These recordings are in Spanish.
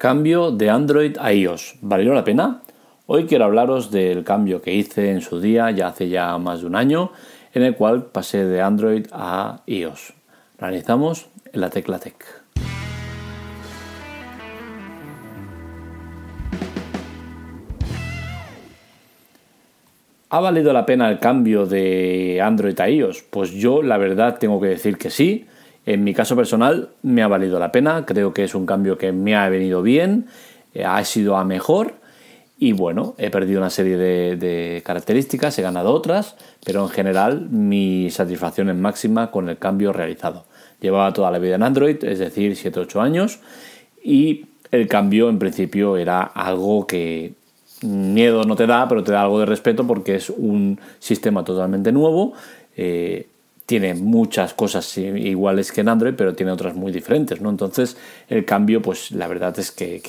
Cambio de Android a iOS. ¿Valió la pena? Hoy quiero hablaros del cambio que hice en su día, ya hace ya más de un año, en el cual pasé de Android a iOS. Realizamos en la tecla Tech. ¿Ha valido la pena el cambio de Android a iOS? Pues yo la verdad tengo que decir que sí. En mi caso personal me ha valido la pena, creo que es un cambio que me ha venido bien, eh, ha sido a mejor y bueno, he perdido una serie de, características, he ganado otras, pero en general mi satisfacción es máxima con el cambio realizado. Llevaba toda la vida en Android, es decir, 7-8 años, y el cambio en principio era algo que miedo no te da, pero te da algo de respeto porque es un sistema totalmente nuevo. Eh, tiene muchas cosas iguales que en Android, pero tiene otras muy diferentes, ¿no? Entonces, el cambio, pues la verdad es que,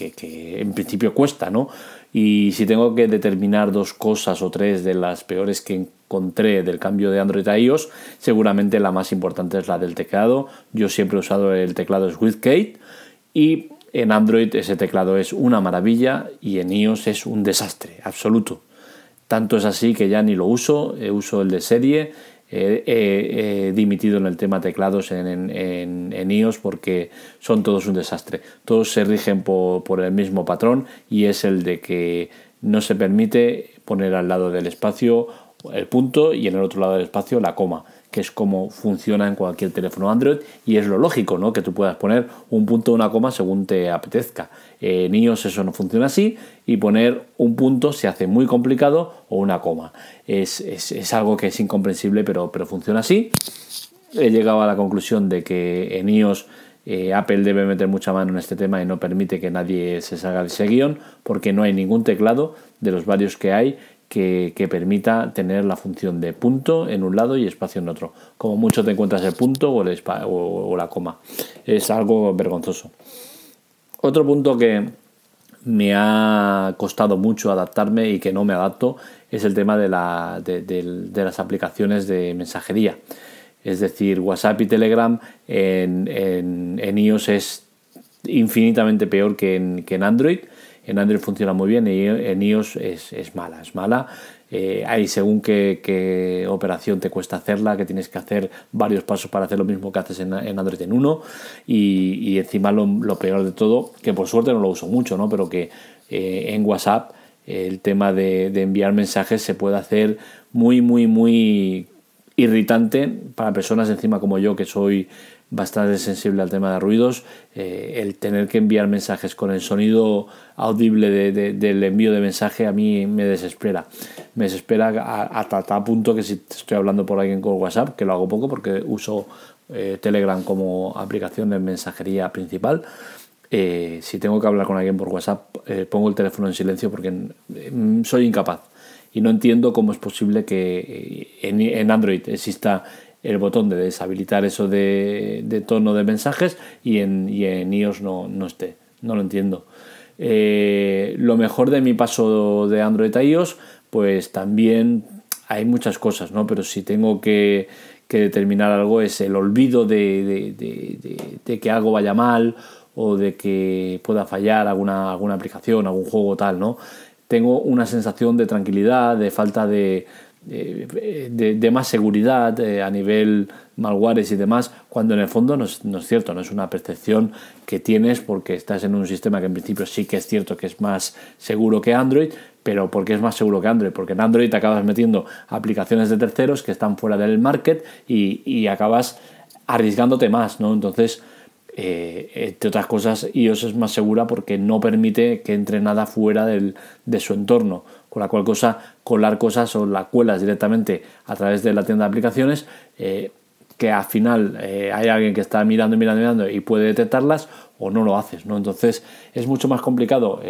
en principio cuesta, ¿no? Y si tengo que determinar dos cosas o tres de las peores que encontré del cambio de Android a iOS, seguramente la más importante es la del teclado. Yo siempre he usado el teclado SwiftKey y en Android ese teclado es una maravilla y en iOS es un desastre absoluto. Tanto es así que ya ni lo uso, uso el de serie he, dimitido en el tema teclados en, en, iOS porque son todos un desastre. Todos se rigen por, por, el mismo patrón y es el de que no se permite poner al lado del espacio el punto y en el otro lado del espacio la coma que es como funciona en cualquier teléfono Android y es lo lógico, ¿no? Que tú puedas poner un punto o una coma según te apetezca. En iOS eso no funciona así y poner un punto se hace muy complicado o una coma. Es, algo que es incomprensible pero, pero funciona así. He llegado a la conclusión de que en iOS eh, Apple debe meter mucha mano en este tema y no permite que nadie se salga de ese guion porque no hay ningún teclado de los varios que hay que, permita tener la función de punto en un lado y espacio en otro. Como mucho te encuentras el punto o, el o, la coma. Es algo vergonzoso. Otro punto que me ha costado mucho adaptarme y que no me adapto es el tema de, la, de, las aplicaciones de mensajería. Es decir, WhatsApp y Telegram en, iOS es infinitamente peor que en Android en Android funciona muy bien y en iOS es, mala, es mala. Eh, según qué, operación te cuesta hacerla, que tienes que hacer varios pasos para hacer lo mismo que haces en, Android en uno. Y, encima lo, peor de todo, que por suerte no lo uso mucho, ¿no? pero que eh, en WhatsApp el tema de, de enviar mensajes se puede hacer muy, muy, muy irritante para personas encima como yo que soy bastante sensible al tema de ruidos, eh, el tener que enviar mensajes con el sonido audible del envío de mensaje a mí me desespera. Me desespera hasta tal punto que si estoy hablando por alguien con WhatsApp, que lo hago poco porque uso eh, Telegram como aplicación de mensajería principal, eh, si tengo que hablar con alguien por WhatsApp, pongo el teléfono en silencio porque mm, soy incapaz. Y no entiendo cómo es posible que en Android exista el botón de deshabilitar eso de, tono de mensajes y en, y en iOS no, no esté. No lo entiendo. Eh, lo mejor de mi paso de Android a iOS, pues también hay muchas cosas, ¿no? Pero si tengo que, determinar algo es el olvido de, de, que algo vaya mal o de que pueda fallar alguna, alguna aplicación, algún juego tal, ¿no? Tengo una sensación de tranquilidad, de falta de, de, más seguridad eh, a nivel malwares y demás, cuando en el fondo no es, cierto, no es una percepción que tienes porque estás en un sistema que en principio sí que es cierto que es más seguro que Android, pero porque es más seguro que Android, porque en Android acabas metiendo aplicaciones de terceros que están fuera del market y, acabas arriesgándote más, ¿no? Entonces, eh, entre otras cosas, iOS es más segura porque no permite que entre nada fuera del, de su entorno, con la cual cosa colar cosas o la cuelas directamente a través de la tienda de aplicaciones, eh, que al final eh, hay alguien que está mirando, mirando, mirando y puede detectarlas o no lo haces, ¿no? Entonces es mucho más complicado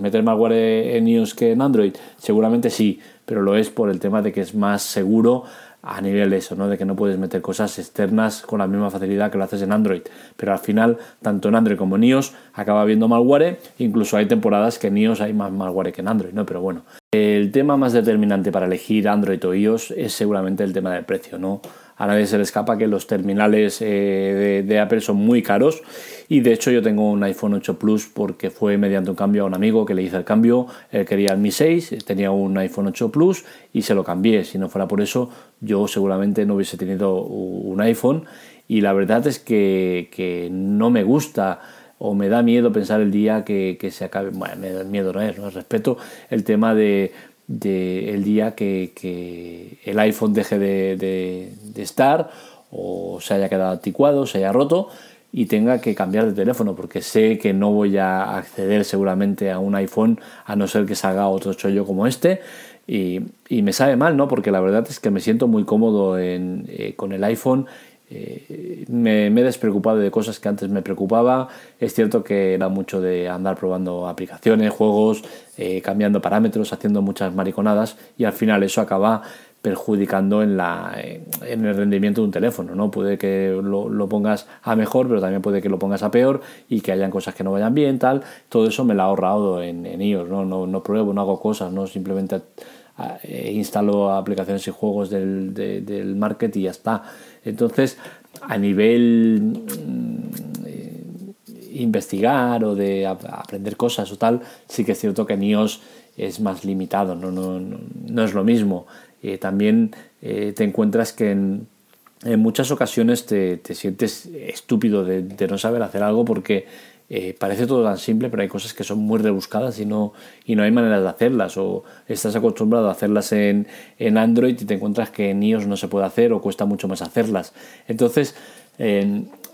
meter malware en iOS que en Android, seguramente sí, pero lo es por el tema de que es más seguro a nivel eso, ¿no? de que no puedes meter cosas externas con la misma facilidad que lo haces en Android. Pero al final, tanto en Android como en iOS, acaba habiendo malware. Incluso hay temporadas que en iOS hay más malware que en Android, ¿no? Pero bueno, El tema más determinante para elegir Android o iOS es seguramente el tema del precio, ¿no? A nadie se le escapa que los terminales eh, de, Apple son muy caros. Y de hecho yo tengo un iPhone 8 Plus porque fue mediante un cambio a un amigo que le hice el cambio, él quería el Mi 6, tenía un iPhone 8 Plus y se lo cambié. Si no fuera por eso yo seguramente no hubiese tenido un iPhone. Y la verdad es que, no me gusta o me da miedo pensar el día que, se acabe, bueno, me da miedo no es, no respeto. El tema de, el día que, el iPhone deje de, estar o se haya quedado anticuado, se haya roto y tenga que cambiar de teléfono porque sé que no voy a acceder seguramente a un iPhone a no ser que salga otro chollo como este y, me sabe mal, ¿no? Porque la verdad es que me siento muy cómodo eh, con el iPhone eh, me, he despreocupado de cosas que antes me preocupaba. Es cierto que era mucho de andar probando aplicaciones, juegos, eh, cambiando parámetros, haciendo muchas mariconadas y al final eso acaba perjudicando en, la, en el rendimiento de un teléfono. ¿no? Puede que lo, pongas a mejor, pero también puede que lo pongas a peor y que hayan cosas que no vayan bien, tal. Todo eso me lo ha ahorrado en, en iOS. ¿no? No, no pruebo, no hago cosas, no simplemente instalo aplicaciones y juegos del, del market y ya está. Entonces, a nivel mm, eh, investigar o de aprender cosas o tal, sí que es cierto que en iOS es más limitado, no, no, no, es lo mismo. Eh, también eh, te encuentras que en, muchas ocasiones te, te sientes estúpido de, no saber hacer algo porque eh, parece todo tan simple, pero hay cosas que son muy rebuscadas y no, y no hay manera de hacerlas. O estás acostumbrado a hacerlas en, en Android y te encuentras que en iOS no se puede hacer o cuesta mucho más hacerlas. Entonces,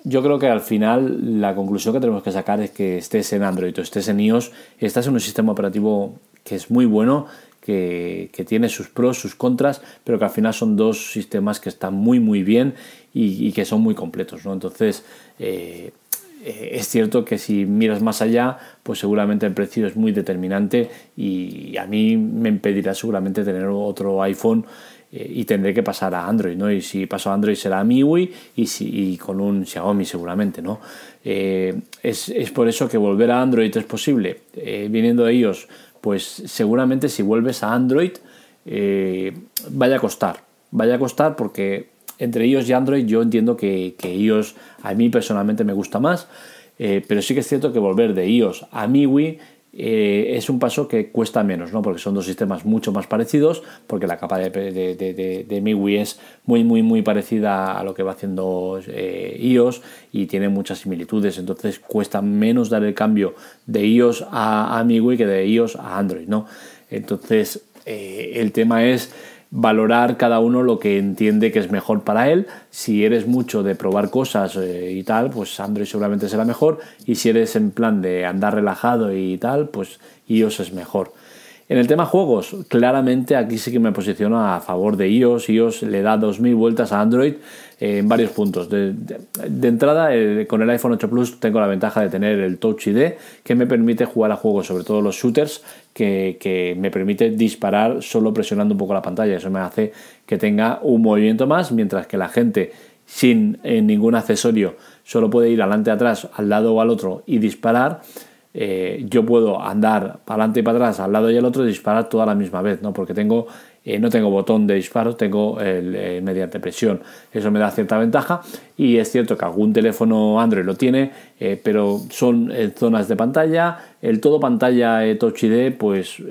yo creo que al final la conclusión que tenemos que sacar es que estés en Android o estés en iOS, estás en un sistema operativo que es muy bueno, que, que, tiene sus pros, sus contras, pero que al final son dos sistemas que están muy muy bien y, y que son muy completos. ¿no? Entonces, eh, eh, es cierto que si miras más allá, pues seguramente el precio es muy determinante y a mí me impedirá seguramente tener otro iPhone eh, y tendré que pasar a Android, ¿no? Y si paso a Android será a MIUI y, si, con un Xiaomi seguramente, ¿no? Eh, es, por eso que volver a Android es posible. viniendo de ellos, pues seguramente si vuelves a Android vaya a costar. Vaya a costar porque entre iOS y Android yo entiendo que, que iOS a mí personalmente me gusta más, eh, pero sí que es cierto que volver de iOS a MIUI eh, es un paso que cuesta menos, ¿no? porque son dos sistemas mucho más parecidos, porque la capa de, de, MIUI es muy, muy, muy parecida a lo que va haciendo eh, iOS y tiene muchas similitudes, entonces cuesta menos dar el cambio de iOS a, a MIUI que de iOS a Android. ¿no? Entonces, el tema es valorar cada uno lo que entiende que es mejor para él. Si eres mucho de probar cosas eh, y tal, pues Android seguramente será mejor. Y si eres en plan de andar relajado y tal, pues iOS es mejor. En el tema juegos, claramente aquí sí que me posiciono a favor de iOS. iOS le da 2000 vueltas a Android eh, en varios puntos. De, entrada, eh, con el iPhone 8 Plus tengo la ventaja de tener el Touch ID, que me permite jugar a juegos, sobre todo los shooters, que, me permite disparar solo presionando un poco la pantalla. Eso me hace que tenga un movimiento más, mientras que la gente sin eh, ningún accesorio solo puede ir adelante, atrás, al lado o al otro y disparar. Eh, yo puedo andar para adelante y para atrás, al lado y al otro disparar toda la misma vez, ¿no? Porque tengo, eh, no tengo botón de disparo, tengo el, eh, mediante presión. Eso me da cierta ventaja y es cierto que algún teléfono Android lo tiene, pero son zonas de pantalla. El todo pantalla Touch ID, pues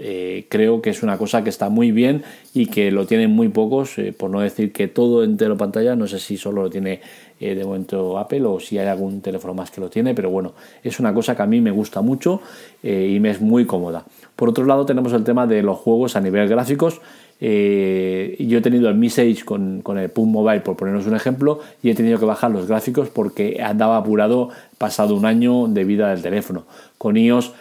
creo que es una cosa que está muy bien y que lo tienen muy pocos, por no decir que todo entero pantalla, no sé si solo lo tiene eh, de momento Apple o si hay algún teléfono más que lo tiene, pero bueno, es una cosa que a mí me gusta mucho eh, y me es muy cómoda. Por otro lado tenemos el tema de los juegos a nivel gráficos. Eh, yo he tenido el Mi 6 con, con el PUM Mobile, por ponernos un ejemplo, y he tenido que bajar los gráficos porque andaba apurado pasado un año de vida del teléfono. Con iOS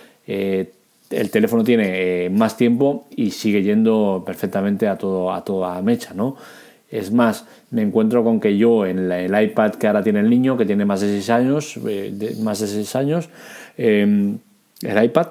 el teléfono tiene más tiempo y sigue yendo perfectamente a todo a toda mecha, ¿no? Es más, me encuentro con que yo en el iPad que ahora tiene el niño, que tiene más de 6 años, eh, más de 6 años, el iPad,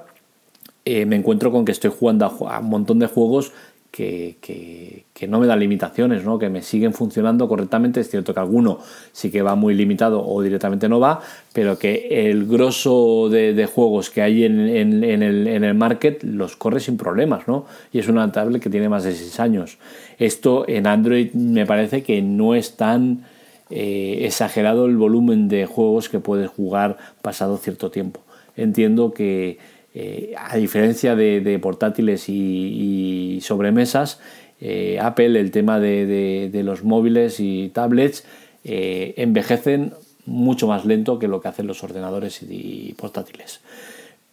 eh, me encuentro con que estoy jugando a, un montón de juegos que, no me dan limitaciones, ¿no? que me siguen funcionando correctamente. Es cierto que alguno sí que va muy limitado o directamente no va, pero que el grosso de, juegos que hay en, en, el, en, el, market los corre sin problemas. ¿no? Y es una tablet que tiene más de 6 años. Esto en Android me parece que no es tan eh, exagerado el volumen de juegos que puedes jugar pasado cierto tiempo. Entiendo que eh, a diferencia de, portátiles y, sobremesas, eh, Apple, el tema de, los móviles y tablets, eh, envejecen mucho más lento que lo que hacen los ordenadores y, portátiles.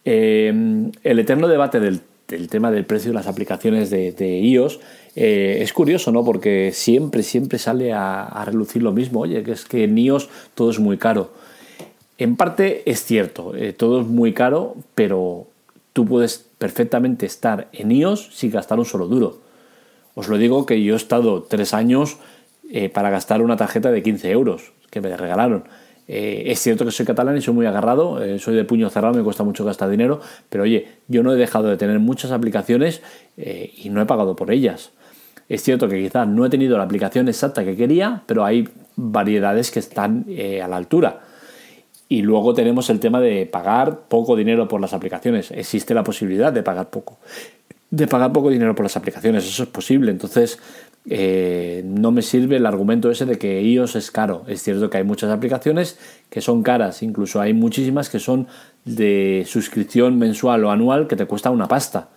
el eterno debate del, tema del precio de las aplicaciones de, iOS es curioso, ¿no? Porque siempre, siempre sale a, relucir lo mismo. Oye, que es que en iOS todo es muy caro. En parte es cierto, todo es muy caro, pero tú puedes perfectamente estar en iOS sin gastar un solo duro. Os lo digo que yo he estado tres años eh, para gastar una tarjeta de 15 euros que me regalaron. Eh, es cierto que soy catalán y soy muy agarrado, eh, soy de puño cerrado, me cuesta mucho gastar dinero, pero oye, yo no he dejado de tener muchas aplicaciones y no he pagado por ellas. Es cierto que quizás no he tenido la aplicación exacta que quería, pero hay variedades que están a la altura. Y luego tenemos el tema de pagar poco dinero por las aplicaciones. Existe la posibilidad de pagar poco. De pagar poco dinero por las aplicaciones, eso es posible. Entonces, eh, no me sirve el argumento ese de que iOS es caro. Es cierto que hay muchas aplicaciones que son caras, incluso hay muchísimas que son de suscripción mensual o anual que te cuesta una pasta.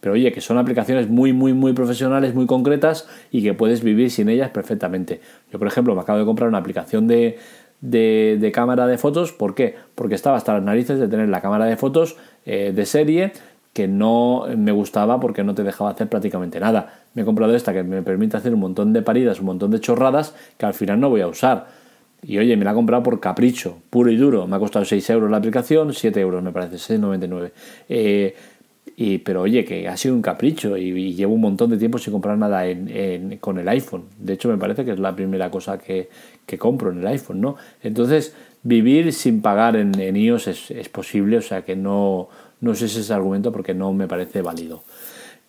Pero oye, que son aplicaciones muy, muy, muy profesionales, muy concretas y que puedes vivir sin ellas perfectamente. Yo, por ejemplo, me acabo de comprar una aplicación de, de, cámara de fotos. ¿Por qué? Porque estaba hasta las narices de tener la cámara de fotos eh, de serie que no me gustaba porque no te dejaba hacer prácticamente nada. Me he comprado esta que me permite hacer un montón de paridas, un montón de chorradas que al final no voy a usar. Y oye, me la he comprado por capricho, puro y duro. Me ha costado 6 euros la aplicación, 7 euros me parece, 6,99. Eh, pero oye, que ha sido un capricho y, llevo un montón de tiempo sin comprar nada con el iPhone. De hecho, me parece que es la primera cosa que, compro en el iPhone, ¿no? Entonces, vivir sin pagar en, iOS es, posible, o sea que no, no sé ese argumento porque no me parece válido.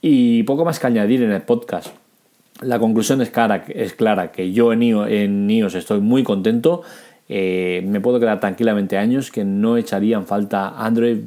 Y poco más que añadir en el podcast. La conclusión es clara, es clara que yo en iOS, en iOS estoy muy contento. Eh, me puedo quedar tranquilamente años que no echarían falta Android,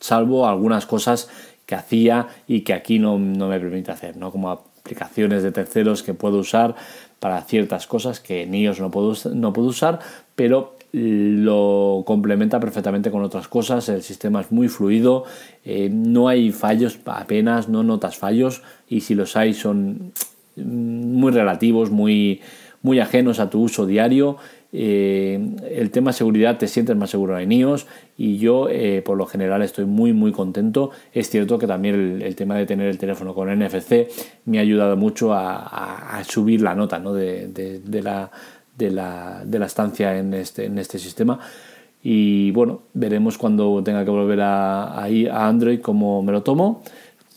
salvo algunas cosas que hacía y que aquí no, me permite hacer, ¿no? Como aplicaciones de terceros que puedo usar para ciertas cosas que en iOS no puedo, no puedo usar, pero lo complementa perfectamente con otras cosas, el sistema es muy fluido, eh, no hay fallos apenas, no notas fallos y si los hay son muy relativos, muy, muy ajenos a tu uso diario eh, el tema seguridad te sientes más seguro en iOS y yo eh, por lo general estoy muy muy contento. Es cierto que también el, tema de tener el teléfono con NFC me ha ayudado mucho a, subir la nota de, la, de, la, estancia en este, en este sistema. Y bueno, veremos cuando tenga que volver a, a Android cómo me lo tomo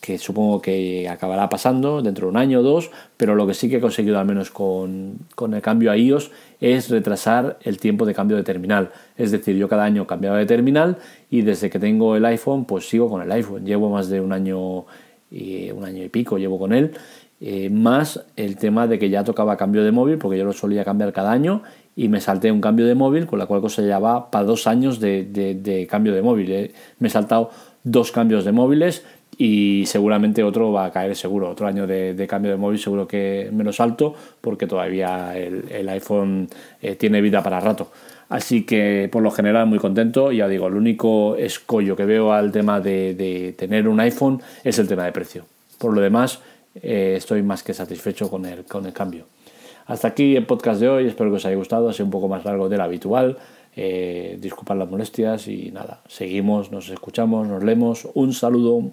que supongo que acabará pasando dentro de un año o dos, pero lo que sí que he conseguido al menos con, el cambio a iOS es retrasar el tiempo de cambio de terminal. Es decir, yo cada año cambiaba de terminal y desde que tengo el iPhone, pues sigo con el iPhone. Llevo más de un año y, un año y pico, llevo con él. Eh, más el tema de que ya tocaba cambio de móvil, porque yo lo solía cambiar cada año y me salté un cambio de móvil, con la cual cosa ya para dos años de, cambio de móvil. Eh. Me he saltado dos cambios de móviles y seguramente otro va a caer seguro, otro año de, cambio de móvil seguro que menos alto porque todavía el, iPhone eh, tiene vida para rato. Así que por lo general muy contento, ya digo, el único escollo que veo al tema de, tener un iPhone es el tema de precio. Por lo demás, eh, estoy más que satisfecho con el, con el cambio. Hasta aquí el podcast de hoy, espero que os haya gustado, ha sido un poco más largo de lo habitual. Eh, disculpad las molestias y nada, seguimos, nos escuchamos, nos leemos. Un saludo.